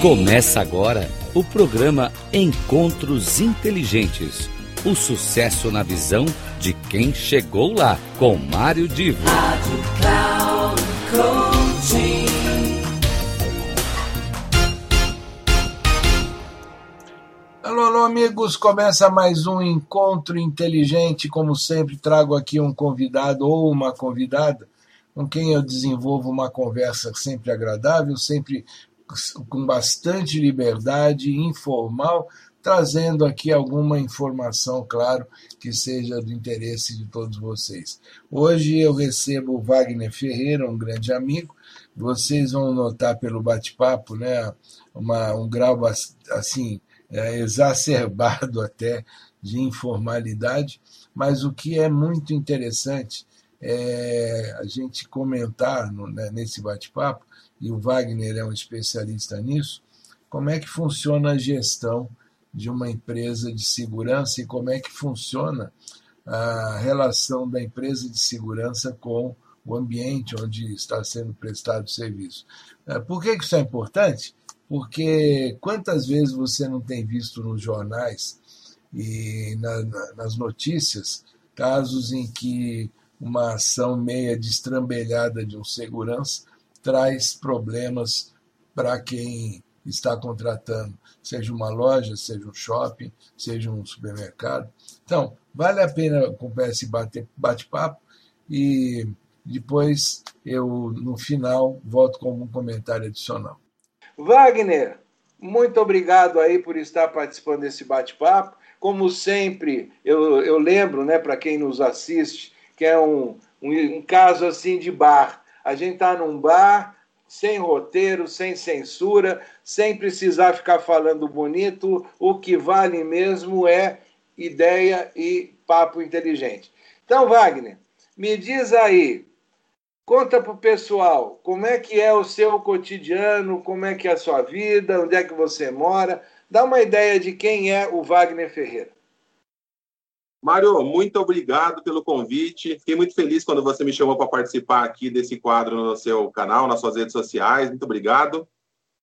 Começa agora o programa Encontros Inteligentes. O sucesso na visão de quem chegou lá, com Mário Divo. Rádio Cloud. Alô, alô, amigos! Começa mais um encontro inteligente. Como sempre, trago aqui um convidado ou uma convidada com quem eu desenvolvo uma conversa sempre agradável, sempre com bastante liberdade, informal, trazendo aqui alguma informação, claro, que seja do interesse de todos vocês. Hoje eu recebo o Wagner Ferreira, um grande amigo. Vocês vão notar pelo bate-papo, né, uma, um grau assim é, exacerbado até de informalidade, mas o que é muito interessante é a gente comentar no, né, nesse bate-papo e o Wagner é um especialista nisso, como é que funciona a gestão de uma empresa de segurança e como é que funciona a relação da empresa de segurança com o ambiente onde está sendo prestado o serviço. É, por que isso é importante? Porque quantas vezes você não tem visto nos jornais e na, na, nas notícias casos em que uma ação meia destrambelhada de um segurança traz problemas para quem está contratando, seja uma loja, seja um shopping, seja um supermercado. Então, vale a pena acompanhar esse bate-papo e depois eu, no final, volto com um comentário adicional. Wagner, muito obrigado aí por estar participando desse bate-papo. Como sempre, eu, eu lembro, né, para quem nos assiste, que é um, um, um caso assim de bar a gente está num bar, sem roteiro, sem censura, sem precisar ficar falando bonito. O que vale mesmo é ideia e papo inteligente. Então, Wagner, me diz aí, conta para o pessoal como é que é o seu cotidiano, como é que é a sua vida, onde é que você mora. Dá uma ideia de quem é o Wagner Ferreira. Mário, muito obrigado pelo convite. Fiquei muito feliz quando você me chamou para participar aqui desse quadro no seu canal, nas suas redes sociais. Muito obrigado.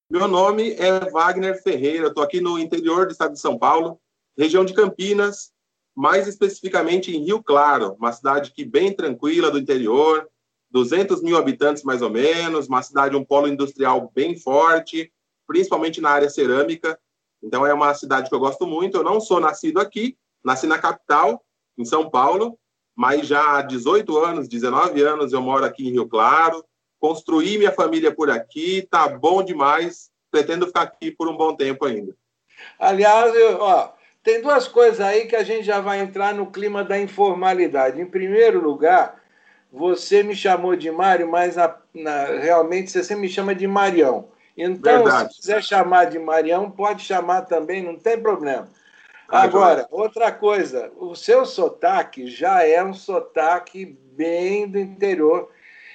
Meu nome é Wagner Ferreira, estou aqui no interior do estado de São Paulo, região de Campinas, mais especificamente em Rio Claro, uma cidade que bem tranquila do interior, 200 mil habitantes mais ou menos, uma cidade, um polo industrial bem forte, principalmente na área cerâmica. Então é uma cidade que eu gosto muito. Eu não sou nascido aqui, Nasci na capital, em São Paulo, mas já há 18 anos, 19 anos eu moro aqui em Rio Claro, construí minha família por aqui, tá bom demais, pretendo ficar aqui por um bom tempo ainda. Aliás, eu, ó, tem duas coisas aí que a gente já vai entrar no clima da informalidade. Em primeiro lugar, você me chamou de Mário, mas na, na, realmente você sempre me chama de Marião. Então, Verdade. se quiser chamar de Marião, pode chamar também, não tem problema. Agora, outra coisa, o seu sotaque já é um sotaque bem do interior.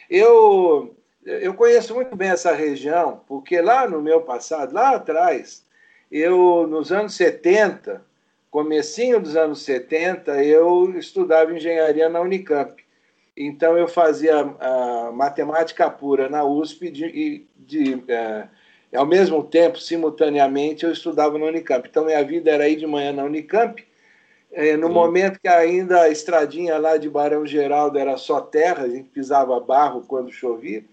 Eu, eu conheço muito bem essa região, porque lá no meu passado, lá atrás, eu, nos anos 70, comecinho dos anos 70, eu estudava engenharia na Unicamp. Então, eu fazia a matemática pura na USP de, de, de é, e, ao mesmo tempo, simultaneamente, eu estudava na Unicamp. Então, minha vida era ir de manhã na Unicamp, é, no Sim. momento que ainda a estradinha lá de Barão Geraldo era só terra, a gente pisava barro quando chovia,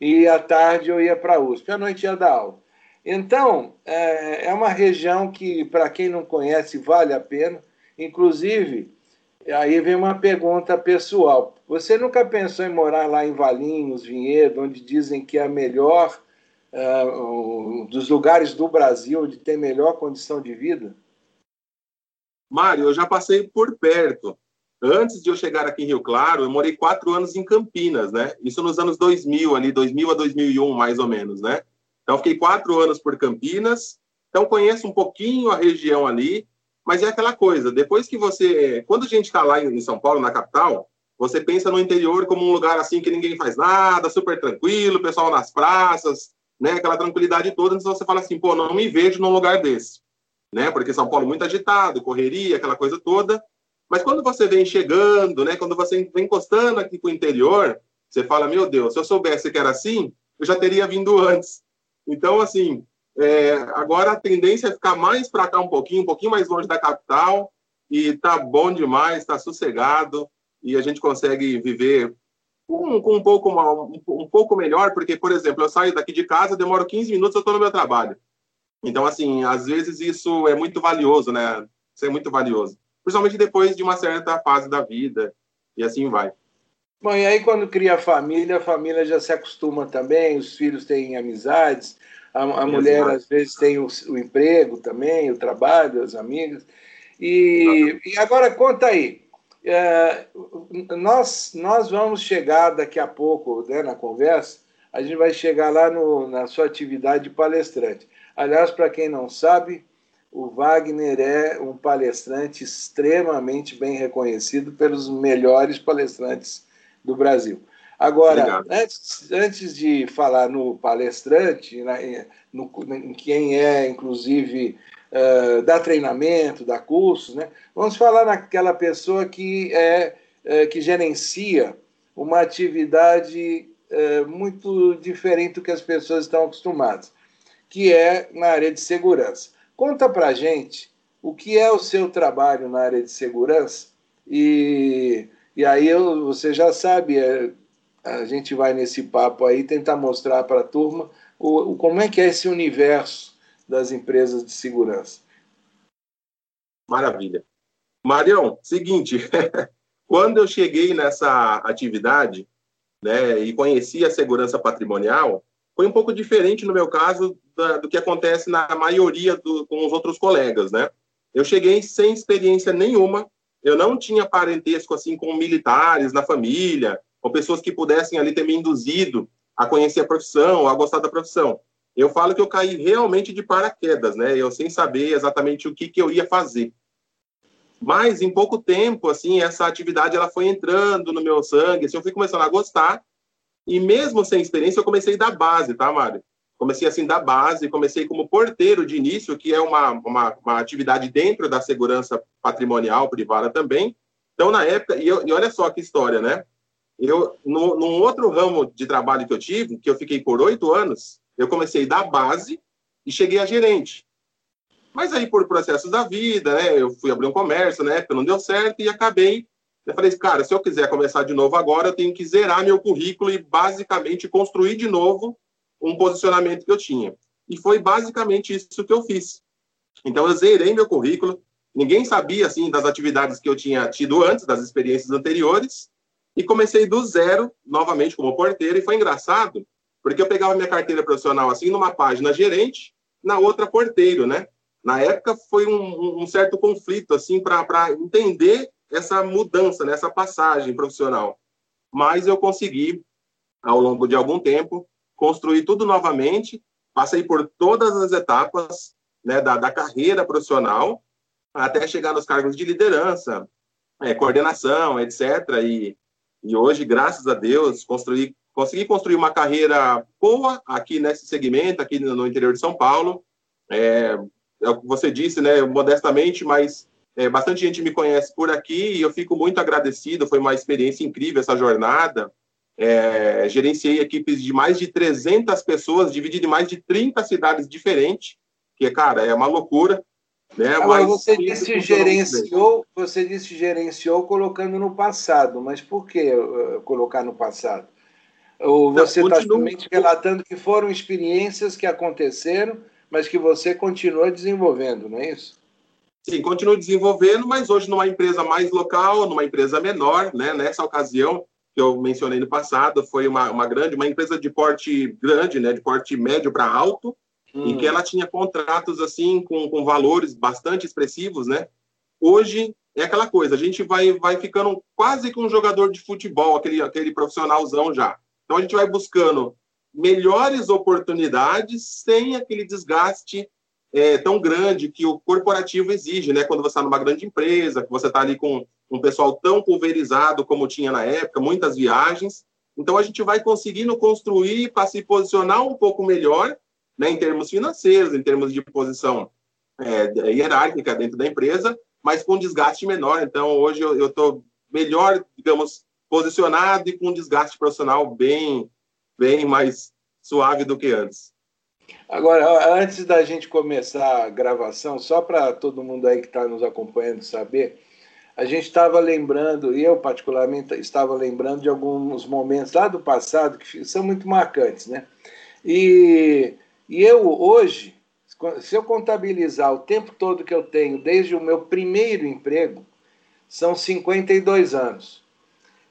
e à tarde eu ia para a USP, à noite ia dar aula. Então, é, é uma região que, para quem não conhece, vale a pena. Inclusive, aí vem uma pergunta pessoal. Você nunca pensou em morar lá em Valinhos, Vinhedo, onde dizem que é a melhor uh, dos lugares do Brasil onde tem melhor condição de vida? Mário, eu já passei por perto. Antes de eu chegar aqui em Rio Claro, eu morei quatro anos em Campinas, né? Isso nos anos 2000, ali, 2000 a 2001, mais ou menos, né? Então, fiquei quatro anos por Campinas. Então, conheço um pouquinho a região ali, mas é aquela coisa, depois que você... Quando a gente está lá em São Paulo, na capital, você pensa no interior como um lugar assim que ninguém faz nada, super tranquilo, pessoal nas praças, né, aquela tranquilidade toda, então você fala assim, pô, não me vejo num lugar desse, né, porque São Paulo muito agitado, correria, aquela coisa toda, mas quando você vem chegando, né, quando você vem encostando aqui para o interior, você fala, meu Deus, se eu soubesse que era assim, eu já teria vindo antes. Então, assim, É, agora a tendência é ficar mais para cá um pouquinho, um pouquinho mais longe da capital, e tá bom demais, tá sossegado, e a gente consegue viver com, com um, pouco, um, um, pouco melhor, porque, por exemplo, eu saio daqui de casa, demoro 15 minutos, eu estou no meu trabalho. Então, assim, às vezes isso é muito valioso, né? Isso é muito valioso. Principalmente depois de uma certa fase da vida, e assim vai. Bom, e aí quando cria a família, a família já se acostuma também, os filhos têm amizades, a, a mulher às vezes tem o, o, emprego também, o trabalho, as amigas. E, e agora conta aí, é, nós, nós vamos chegar daqui a pouco né, na conversa, a gente vai chegar lá no, na sua atividade de palestrante. Aliás, para quem não sabe, o Wagner é um palestrante extremamente bem reconhecido pelos melhores palestrantes do Brasil. Agora, antes, antes de falar no palestrante, né, no, em quem é, inclusive, uh, dá treinamento, dá cursos, né? Vamos falar naquela pessoa que é uh, que gerencia uma atividade uh, muito diferente do que as pessoas estão acostumadas, que é na área de segurança. Conta para gente o que é o seu trabalho na área de segurança e, e aí eu, você já sabe, é, a gente vai nesse papo aí tentar mostrar para a turma o, o, como é que é esse universo das empresas de segurança. Maravilha. Marião, seguinte, quando eu cheguei nessa atividade né, e conheci a segurança patrimonial, foi um pouco diferente no meu caso da, do que acontece na maioria do, com os outros colegas, né? Eu cheguei sem experiência nenhuma, eu não tinha parentesco assim com militares na família, com pessoas que pudessem ali ter me induzido a conhecer a profissão, a gostar da profissão eu falo que eu caí realmente de paraquedas, né? Eu sem saber exatamente o que, que eu ia fazer. Mas em pouco tempo, assim, essa atividade ela foi entrando no meu sangue, assim, eu fui começando a gostar. E mesmo sem experiência, eu comecei da base, tá, Mário? Comecei assim da base, comecei como porteiro de início, que é uma, uma, uma atividade dentro da segurança patrimonial privada também. Então, na época, e, eu, e olha só que história, né? Eu, no, num outro ramo de trabalho que eu tive, que eu fiquei por oito anos, eu comecei da base e cheguei a gerente. Mas aí, por processos da vida, né, eu fui abrir um comércio, né, não deu certo e acabei. Eu falei, cara, se eu quiser começar de novo agora, eu tenho que zerar meu currículo e basicamente construir de novo um posicionamento que eu tinha. E foi basicamente isso que eu fiz. Então, eu zerei meu currículo. Ninguém sabia, assim, das atividades que eu tinha tido antes, das experiências anteriores. E comecei do zero, novamente, como porteiro. E foi engraçado, porque eu pegava minha carteira profissional assim, numa página gerente, na outra porteiro, né? Na época foi um, um certo conflito, assim, para entender essa mudança, né? essa passagem profissional. Mas eu consegui, ao longo de algum tempo, construir tudo novamente, passei por todas as etapas né, da, da carreira profissional, até chegar nos cargos de liderança, é, coordenação, etc. E, e hoje, graças a Deus, construí consegui construir uma carreira boa aqui nesse segmento, aqui no interior de São Paulo. É, é o que você disse, né, modestamente, mas é, bastante gente me conhece por aqui e eu fico muito agradecido. Foi uma experiência incrível essa jornada. É, gerenciei equipes de mais de 300 pessoas, dividido em mais de 30 cidades diferentes, que, cara, é uma loucura. Né? Agora, mas você disse gerenciou, você disse gerenciou colocando no passado, mas por que uh, colocar no passado? Ou você está somente relatando que foram experiências que aconteceram, mas que você continua desenvolvendo, não é isso? Sim, continuo desenvolvendo, mas hoje numa empresa mais local, numa empresa menor, né? Nessa ocasião que eu mencionei no passado, foi uma, uma grande, uma empresa de porte grande, né? De porte médio para alto, hum. em que ela tinha contratos assim com, com valores bastante expressivos, né? Hoje é aquela coisa, a gente vai, vai ficando quase que um jogador de futebol, aquele, aquele profissionalzão já. Então a gente vai buscando melhores oportunidades sem aquele desgaste é, tão grande que o corporativo exige, né? Quando você está numa grande empresa, que você está ali com um pessoal tão pulverizado como tinha na época, muitas viagens. Então a gente vai conseguindo construir para se posicionar um pouco melhor, né? Em termos financeiros, em termos de posição é, hierárquica dentro da empresa, mas com desgaste menor. Então hoje eu estou melhor, digamos, posicionado e com um desgaste profissional bem, bem mais suave do que antes. Agora, antes da gente começar a gravação, só para todo mundo aí que está nos acompanhando saber, a gente estava lembrando, e eu particularmente estava lembrando de alguns momentos lá do passado que são muito marcantes, né? E, e eu hoje, se eu contabilizar o tempo todo que eu tenho desde o meu primeiro emprego, são 52 anos.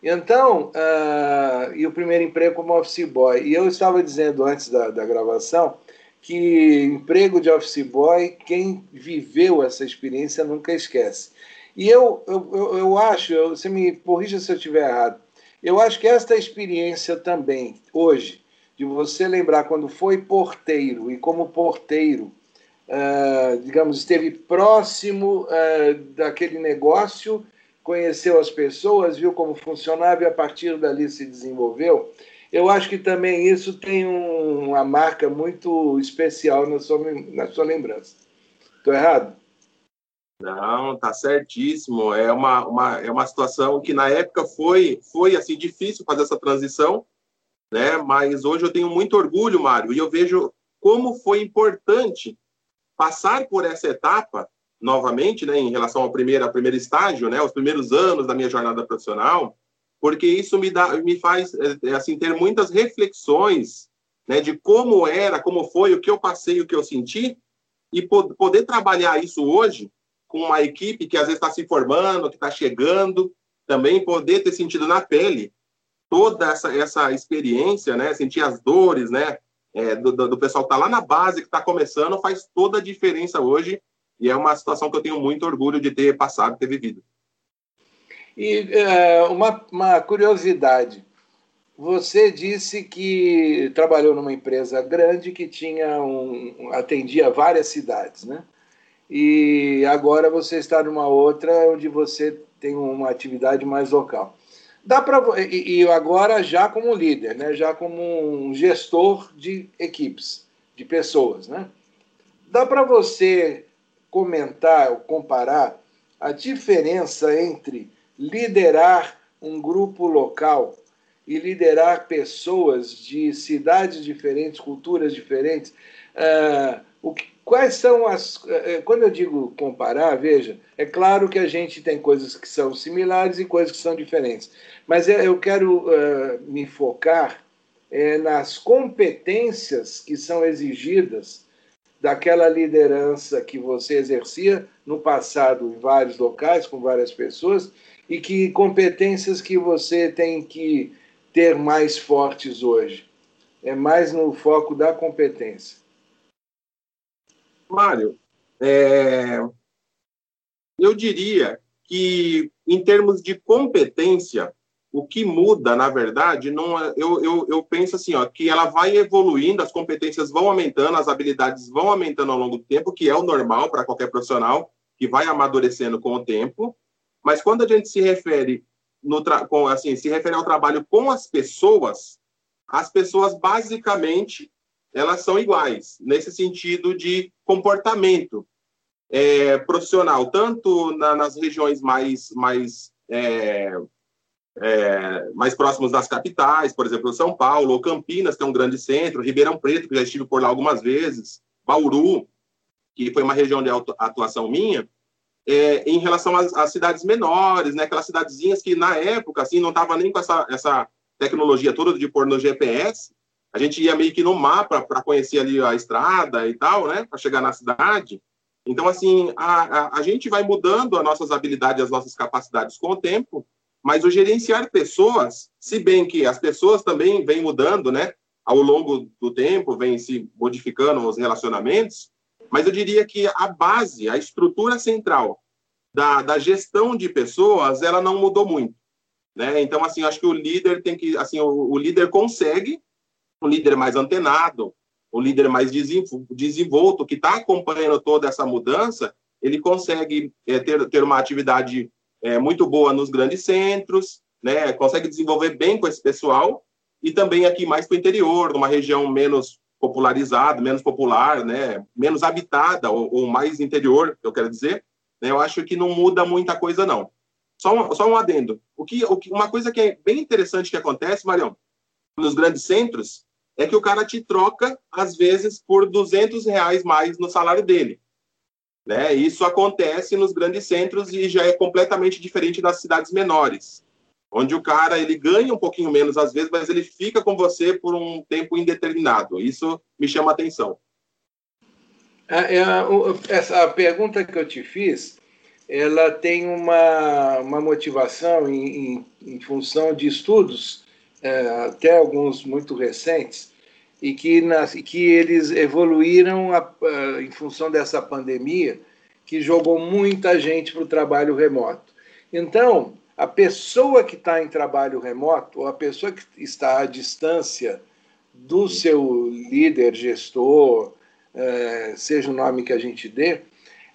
Então, uh, e o primeiro emprego como office boy. E eu estava dizendo antes da, da gravação que emprego de office boy, quem viveu essa experiência nunca esquece. E eu, eu, eu acho, eu, você me corrija se eu estiver errado, eu acho que esta experiência também, hoje, de você lembrar quando foi porteiro e como porteiro, uh, digamos, esteve próximo uh, daquele negócio, conheceu as pessoas, viu como funcionava e a partir dali se desenvolveu. Eu acho que também isso tem um, uma marca muito especial na sua, na sua lembrança. Estou errado? Não, tá certíssimo. É uma, uma, é uma situação que na época foi, foi assim difícil fazer essa transição, né? Mas hoje eu tenho muito orgulho, Mário, e eu vejo como foi importante passar por essa etapa novamente, né, em relação ao primeiro, ao primeiro estágio, né, os primeiros anos da minha jornada profissional, porque isso me dá, me faz é, assim ter muitas reflexões, né, de como era, como foi, o que eu passei, o que eu senti, e poder trabalhar isso hoje com uma equipe que às vezes está se formando, que está chegando, também poder ter sentido na pele toda essa, essa experiência, né? Sentir as dores, né? É, do, do, pessoal que está lá na base, que está começando, faz toda a diferença hoje. E é uma situação que eu tenho muito orgulho de ter passado, ter vivido. E é, uma, uma curiosidade. Você disse que trabalhou numa empresa grande que tinha um, atendia várias cidades, né? e agora você está numa outra onde você tem uma atividade mais local. Dá para e, e agora já como líder, né? Já como um gestor de equipes, de pessoas, né? Dá para você comentar ou comparar a diferença entre liderar um grupo local e liderar pessoas de cidades diferentes, culturas diferentes. Uh, o que, Quais são as. Eh, eh, quando eu digo comparar, veja, é claro que a gente tem coisas que são similares e coisas que são diferentes. Mas eu quero uh, me focar é, nas competências que são exigidas daquela liderança que você exercia no passado em vários locais, com várias pessoas, e que competências que você tem que ter mais fortes hoje. É mais no foco da competência. Mário, é, eu diria que, em termos de competência, o que muda, na verdade, não é, eu, eu, eu penso assim, ó, que ela vai evoluindo, as competências vão aumentando, as habilidades vão aumentando ao longo do tempo, que é o normal para qualquer profissional, que vai amadurecendo com o tempo. Mas quando a gente se refere no com, assim, se refere ao trabalho com as pessoas, as pessoas basicamente elas são iguais, nesse sentido de comportamento é, profissional, tanto na, nas regiões mais, mais, é, é, mais próximas das capitais, por exemplo, São Paulo, ou Campinas, que é um grande centro, Ribeirão Preto, que já estive por lá algumas vezes, Bauru, que foi uma região de atuação minha, é, em relação às, às, cidades menores, né, aquelas cidadezinhas que na época assim não tava nem com essa, essa tecnologia toda de pôr no GPS, a gente ia meio que no mapa para conhecer ali a estrada e tal, né, para chegar na cidade. Então, assim, a, a, a, gente vai mudando as nossas habilidades, as nossas capacidades com o tempo, mas o gerenciar pessoas, se bem que as pessoas também vêm mudando, né, ao longo do tempo, vêm se modificando os relacionamentos, mas eu diria que a base, a estrutura central da, da gestão de pessoas, ela não mudou muito, né? Então, assim, acho que o líder tem que, assim, o, o líder consegue um líder mais antenado, um líder mais desenvolto, que está acompanhando toda essa mudança, ele consegue é, ter, ter uma atividade é, muito boa nos grandes centros, né, consegue desenvolver bem com esse pessoal, e também aqui mais para o interior, numa região menos popularizada, menos popular, né, menos habitada, ou, ou mais interior, eu quero dizer, né, eu acho que não muda muita coisa, não. Só um, só um adendo. O que, o que, uma coisa que é bem interessante que acontece, Marião, nos grandes centros, é que o cara te troca, às vezes, por 200 reais mais no salário dele. Né? Isso acontece nos grandes centros e já é completamente diferente das cidades menores, onde o cara ele ganha um pouquinho menos às vezes, mas ele fica com você por um tempo indeterminado. Isso me chama a atenção. É, essa pergunta que eu te fiz, ela tem uma, uma motivação em, em, em função de estudos, é, até alguns muito recentes, e que, nas, que eles evoluíram a, a, em função dessa pandemia, que jogou muita gente para o trabalho remoto. Então, a pessoa que está em trabalho remoto, ou a pessoa que está à distância do seu líder, gestor, é, seja o nome que a gente dê,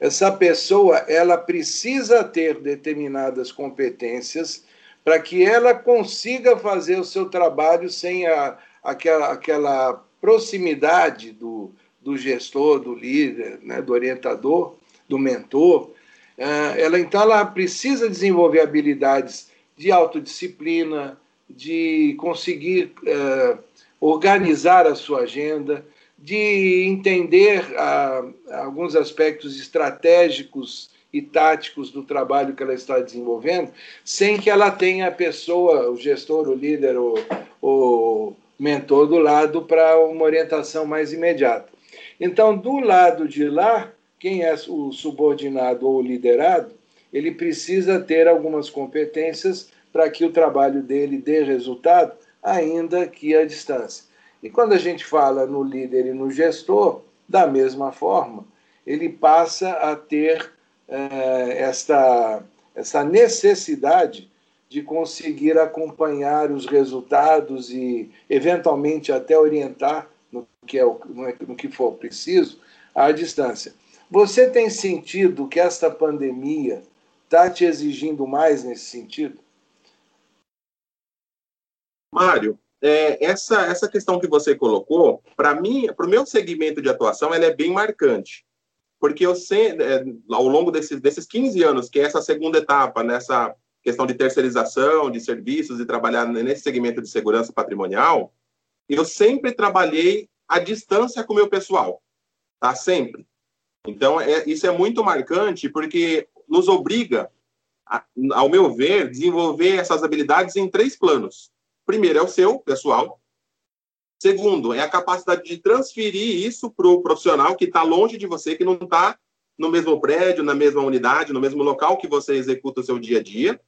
essa pessoa ela precisa ter determinadas competências para que ela consiga fazer o seu trabalho sem a, aquela, aquela proximidade do, do gestor, do líder, né, do orientador, do mentor. Uh, ela então ela precisa desenvolver habilidades de autodisciplina, de conseguir uh, organizar a sua agenda, de entender uh, alguns aspectos estratégicos e táticos do trabalho que ela está desenvolvendo, sem que ela tenha a pessoa, o gestor, o líder, o, o mentor do lado para uma orientação mais imediata. Então, do lado de lá, quem é o subordinado ou liderado, ele precisa ter algumas competências para que o trabalho dele dê resultado, ainda que à distância. E quando a gente fala no líder e no gestor, da mesma forma, ele passa a ter eh, esta, essa necessidade de conseguir acompanhar os resultados e, eventualmente, até orientar no que, é, no que for preciso à distância. Você tem sentido que esta pandemia está te exigindo mais nesse sentido? Mário, é, essa, essa questão que você colocou, para mim, para o meu segmento de atuação, ela é bem marcante. Porque eu sei, é, ao longo desses, desses 15 anos, que é essa segunda etapa, nessa questão de terceirização de serviços e trabalhar nesse segmento de segurança patrimonial, eu sempre trabalhei à distância com o meu pessoal, tá? Sempre. Então, é, isso é muito marcante porque nos obriga, a, ao meu ver, desenvolver essas habilidades em três planos. Primeiro é o seu, pessoal. Segundo, é a capacidade de transferir isso para o profissional que está longe de você, que não está no mesmo prédio, na mesma unidade, no mesmo local que você executa o seu dia a dia.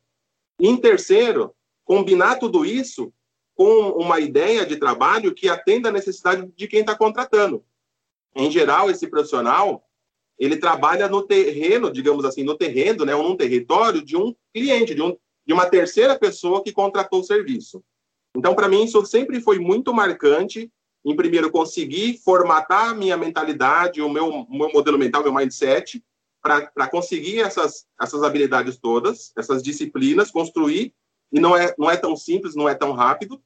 Em terceiro, combinar tudo isso com uma ideia de trabalho que atenda a necessidade de quem está contratando. Em geral, esse profissional ele trabalha no terreno, digamos assim, no terreno, né, ou num território de um cliente, de, um, de uma terceira pessoa que contratou o serviço. Então, para mim, isso sempre foi muito marcante. Em primeiro, conseguir formatar a minha mentalidade, o meu, meu modelo mental, meu mindset, para conseguir essas, essas habilidades todas, essas disciplinas, construir. E não é, não é tão simples, não é tão rápido,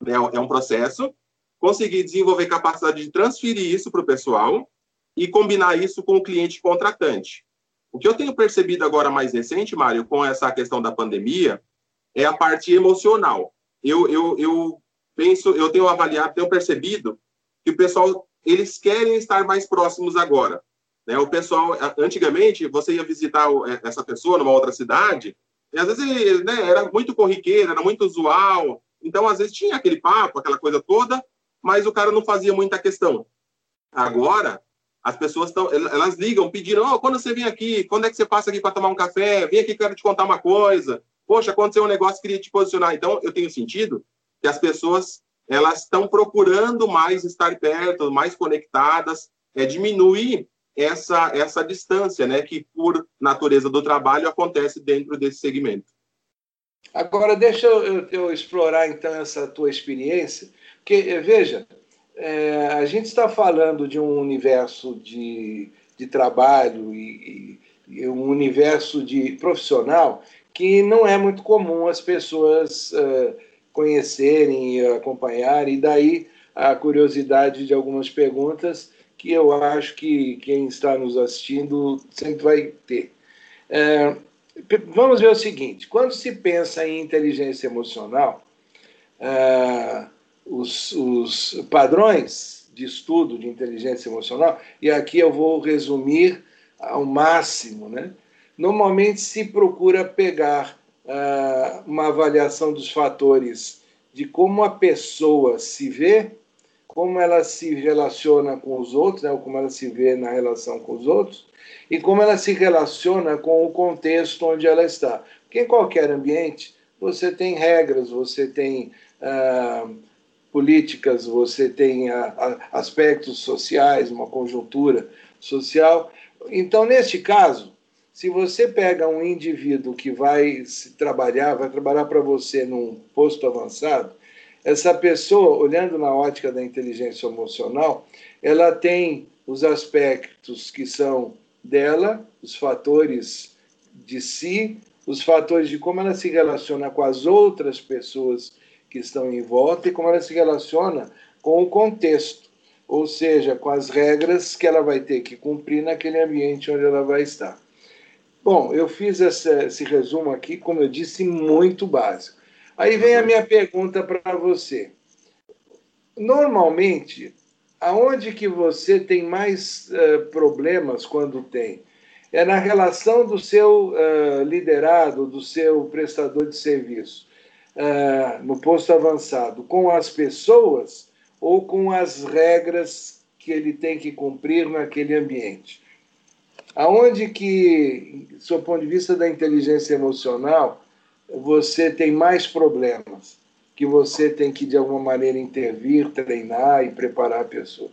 né, é um processo. Conseguir desenvolver capacidade de transferir isso para o pessoal e combinar isso com o cliente contratante. O que eu tenho percebido agora mais recente, Mário, com essa questão da pandemia, é a parte emocional. Eu, eu, eu penso, eu tenho avaliado, tenho percebido que o pessoal, eles querem estar mais próximos agora. Né? O pessoal, antigamente, você ia visitar é, essa pessoa numa outra cidade, e às vezes ele, né, era muito corriqueiro, era muito usual, então às vezes tinha aquele papo, aquela coisa toda, mas o cara não fazia muita questão. Agora, as pessoas estão, elas ligam pedindo, oh, quando você vem aqui, quando é que você passa aqui para tomar um café? Vem aqui, quero te contar uma coisa. Poxa, aconteceu um negócio, queria te posicionar. Então, eu tenho sentido que as pessoas elas estão procurando mais estar perto, mais conectadas, é diminuir essa essa distância, né, que por natureza do trabalho acontece dentro desse segmento. Agora deixa eu, eu explorar então essa tua experiência, porque veja, é, a gente está falando de um universo de, de trabalho e, e, um universo de profissional que não é muito comum as pessoas uh, conhecerem e acompanharem, e daí a curiosidade de algumas perguntas que eu acho que quem está nos assistindo sempre vai ter. É, vamos ver o seguinte: quando se pensa em inteligência emocional, é, os, os padrões de estudo de inteligência emocional, e aqui eu vou resumir ao máximo, né? Normalmente se procura pegar uh, uma avaliação dos fatores de como a pessoa se vê, como ela se relaciona com os outros, né, como ela se vê na relação com os outros, e como ela se relaciona com o contexto onde ela está. Porque em qualquer ambiente você tem regras, você tem ah, políticas, você tem ah, aspectos sociais, uma conjuntura social. Então, neste caso, se você pega um indivíduo que vai trabalhar, vai trabalhar para você num posto avançado, essa pessoa, olhando na ótica da inteligência emocional, ela tem os aspectos que são dela, os fatores de si, os fatores de como ela se relaciona com as outras pessoas que estão em volta e como ela se relaciona com o contexto, ou seja, com as regras que ela vai ter que cumprir naquele ambiente onde ela vai estar. Bom, eu fiz esse resumo aqui, como eu disse, muito básico. Aí vem a minha pergunta para você. Normalmente, aonde que você tem mais uh, problemas quando tem? É na relação do seu uh, liderado, do seu prestador de serviço, uh, no posto avançado, com as pessoas ou com as regras que ele tem que cumprir naquele ambiente? Aonde que, do ponto de vista da inteligência emocional, você tem mais problemas, que você tem que, de alguma maneira, intervir, treinar e preparar a pessoa?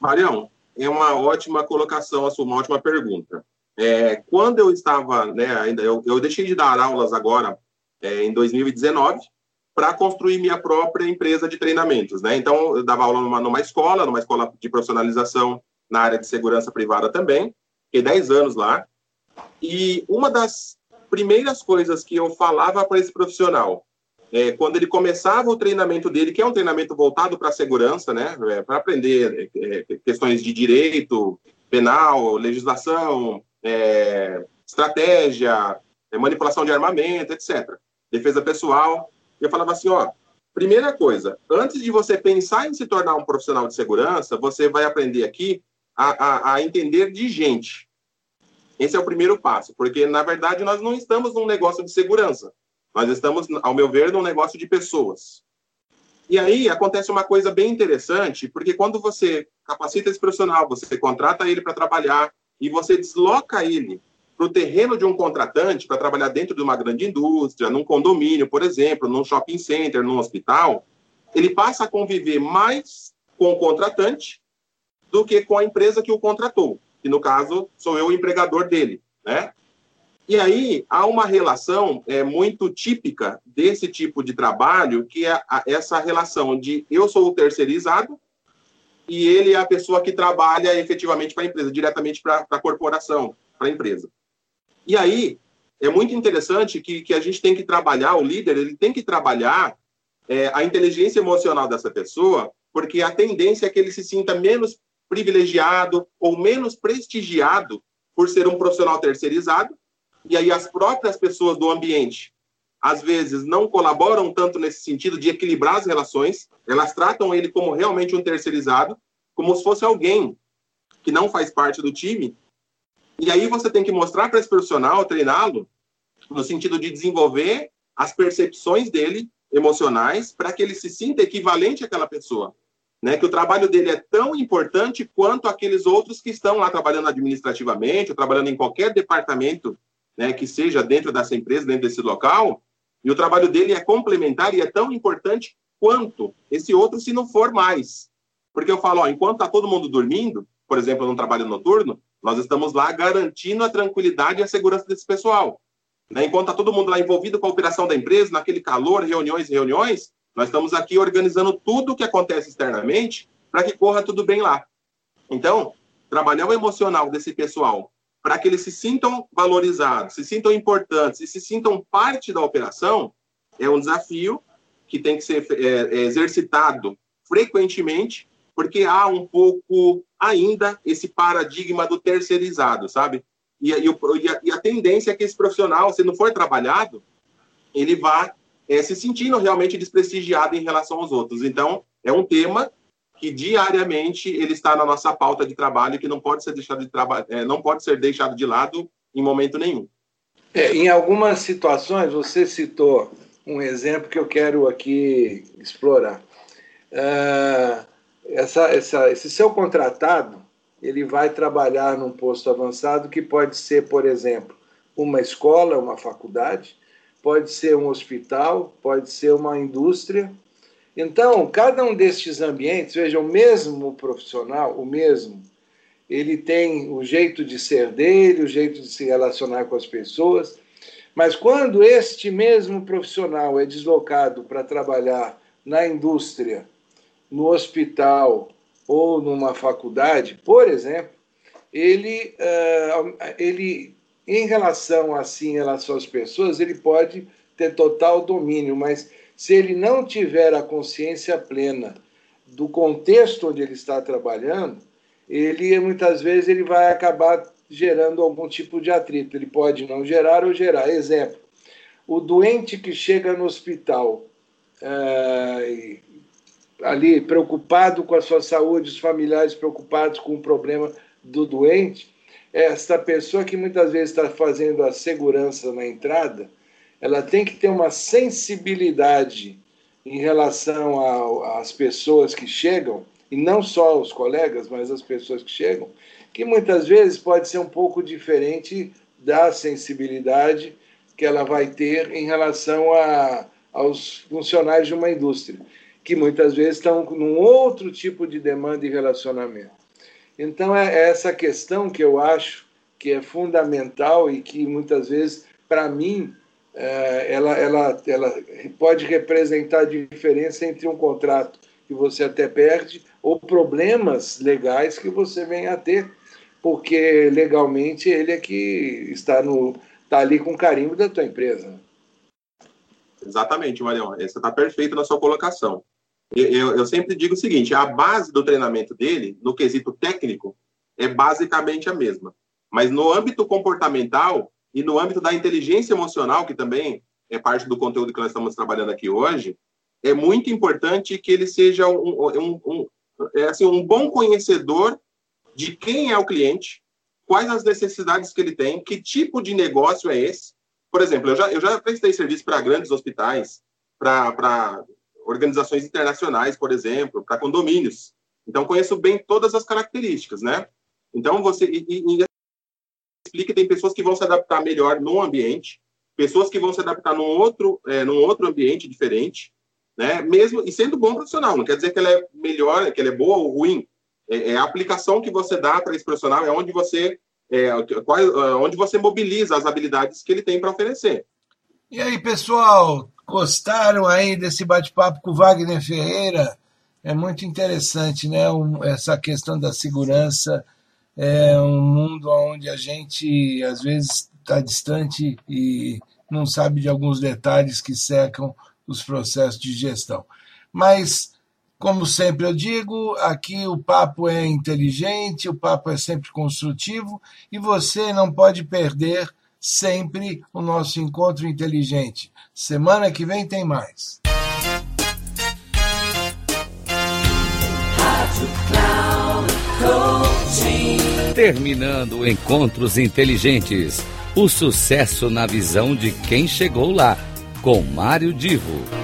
Marião, é uma ótima colocação, uma ótima pergunta. É, quando eu estava, né, ainda eu, eu deixei de dar aulas agora é, em 2019 para construir minha própria empresa de treinamentos, né? Então eu dava aula numa, numa escola, numa escola de profissionalização na área de segurança privada também, fiquei 10 anos lá. E uma das primeiras coisas que eu falava para esse profissional, é, quando ele começava o treinamento dele, que é um treinamento voltado para a segurança, né, é, para aprender é, é, questões de direito, penal, legislação, é, estratégia, é, manipulação de armamento, etc. Defesa pessoal. Eu falava assim, ó, primeira coisa, antes de você pensar em se tornar um profissional de segurança, você vai aprender aqui a, a, a entender de gente. Esse é o primeiro passo, porque na verdade nós não estamos num negócio de segurança, nós estamos, ao meu ver, num negócio de pessoas. E aí acontece uma coisa bem interessante, porque quando você capacita esse profissional, você contrata ele para trabalhar e você desloca ele para o terreno de um contratante para trabalhar dentro de uma grande indústria, num condomínio, por exemplo, num shopping center, num hospital, ele passa a conviver mais com o contratante do que com a empresa que o contratou, que no caso sou eu o empregador dele, né? E aí há uma relação é, muito típica desse tipo de trabalho, que é essa relação de eu sou o terceirizado e ele é a pessoa que trabalha efetivamente para a empresa, diretamente para a corporação, para a empresa. E aí é muito interessante que, que a gente tem que trabalhar, o líder ele tem que trabalhar é, a inteligência emocional dessa pessoa, porque a tendência é que ele se sinta menos privilegiado ou menos prestigiado por ser um profissional terceirizado, e aí as próprias pessoas do ambiente às vezes não colaboram tanto nesse sentido de equilibrar as relações, elas tratam ele como realmente um terceirizado, como se fosse alguém que não faz parte do time. E aí você tem que mostrar para esse profissional, treiná-lo, no sentido de desenvolver as percepções dele emocionais para que ele se sinta equivalente àquela pessoa né, que o trabalho dele é tão importante quanto aqueles outros que estão lá trabalhando administrativamente, ou trabalhando em qualquer departamento né, que seja dentro dessa empresa, dentro desse local, e o trabalho dele é complementar e é tão importante quanto esse outro, se não for mais. Porque eu falo, ó, enquanto está todo mundo dormindo, por exemplo, num trabalho noturno, nós estamos lá garantindo a tranquilidade e a segurança desse pessoal. Né? Enquanto está todo mundo lá envolvido com a operação da empresa, naquele calor, reuniões e reuniões, nós estamos aqui organizando tudo o que acontece externamente para que corra tudo bem lá. Então, trabalhar o emocional desse pessoal para que eles se sintam valorizados, se sintam importantes e se sintam parte da operação é um desafio que tem que ser é, é exercitado frequentemente, porque há um pouco ainda esse paradigma do terceirizado, sabe? E, e, e, a, e a tendência é que esse profissional, se não for trabalhado, ele vá é, se sentindo realmente desprestigiado em relação aos outros. Então, é um tema que diariamente ele está na nossa pauta de trabalho que não pode ser deixado de é, não pode ser deixado de lado em momento nenhum. É, em algumas situações, você citou um exemplo que eu quero aqui explorar. Uh, essa, essa, esse seu contratado, ele vai trabalhar num posto avançado que pode ser, por exemplo, uma escola, uma faculdade, pode ser um hospital, pode ser uma indústria. Então, cada um destes ambientes, veja, o mesmo profissional, o mesmo, ele tem o jeito de ser dele, o jeito de se relacionar com as pessoas, mas quando este mesmo profissional é deslocado para trabalhar na indústria, no hospital ou numa faculdade, por exemplo, ele, uh, ele em relação assim, em relação às pessoas, ele pode ter total domínio, mas se ele não tiver a consciência plena do contexto onde ele está trabalhando, ele muitas vezes ele vai acabar gerando algum tipo de atrito. Ele pode não gerar ou gerar. Exemplo: o doente que chega no hospital é, ali preocupado com a sua saúde, os familiares preocupados com o problema do doente, essa pessoa que muitas vezes está fazendo a segurança na entrada, ela tem que ter uma sensibilidade em relação às pessoas que chegam, e não só os colegas, mas as pessoas que chegam, que muitas vezes pode ser um pouco diferente da sensibilidade que ela vai ter em relação a, aos funcionários de uma indústria que muitas vezes estão num outro tipo de demanda e relacionamento. Então, é essa questão que eu acho que é fundamental e que muitas vezes, para mim, é, ela, ela, ela pode representar a diferença entre um contrato que você até perde ou problemas legais que você vem a ter, porque legalmente ele é que está, no, está ali com o carimbo da tua empresa. Exatamente, Marião. Você está perfeito na sua colocação eu, eu sempre digo o seguinte: a base do treinamento dele, no quesito técnico, é basicamente a mesma. Mas no âmbito comportamental e no âmbito da inteligência emocional, que também é parte do conteúdo que nós estamos trabalhando aqui hoje, é muito importante que ele seja um, um, um, é assim, um bom conhecedor de quem é o cliente, quais as necessidades que ele tem, que tipo de negócio é esse. Por exemplo, eu já, eu já prestei serviço para grandes hospitais, para organizações internacionais, por exemplo, para condomínios. Então, conheço bem todas as características, né? Então, você explica que tem pessoas que vão se adaptar melhor num ambiente, pessoas que vão se adaptar num outro, é, num outro ambiente diferente, né? Mesmo e sendo bom profissional, não quer dizer que ela é melhor, que ela é boa ou ruim. É, é a aplicação que você dá para esse profissional, é onde você, é, qual, é, onde você mobiliza as habilidades que ele tem para oferecer. E aí, pessoal, gostaram aí desse bate-papo com o Wagner Ferreira? É muito interessante, né? essa questão da segurança é um mundo onde a gente às vezes está distante e não sabe de alguns detalhes que secam os processos de gestão. Mas, como sempre eu digo, aqui o papo é inteligente, o papo é sempre construtivo e você não pode perder sempre o nosso encontro inteligente. Semana que vem tem mais. Terminando Encontros Inteligentes. O sucesso na visão de quem chegou lá, com Mário Divo.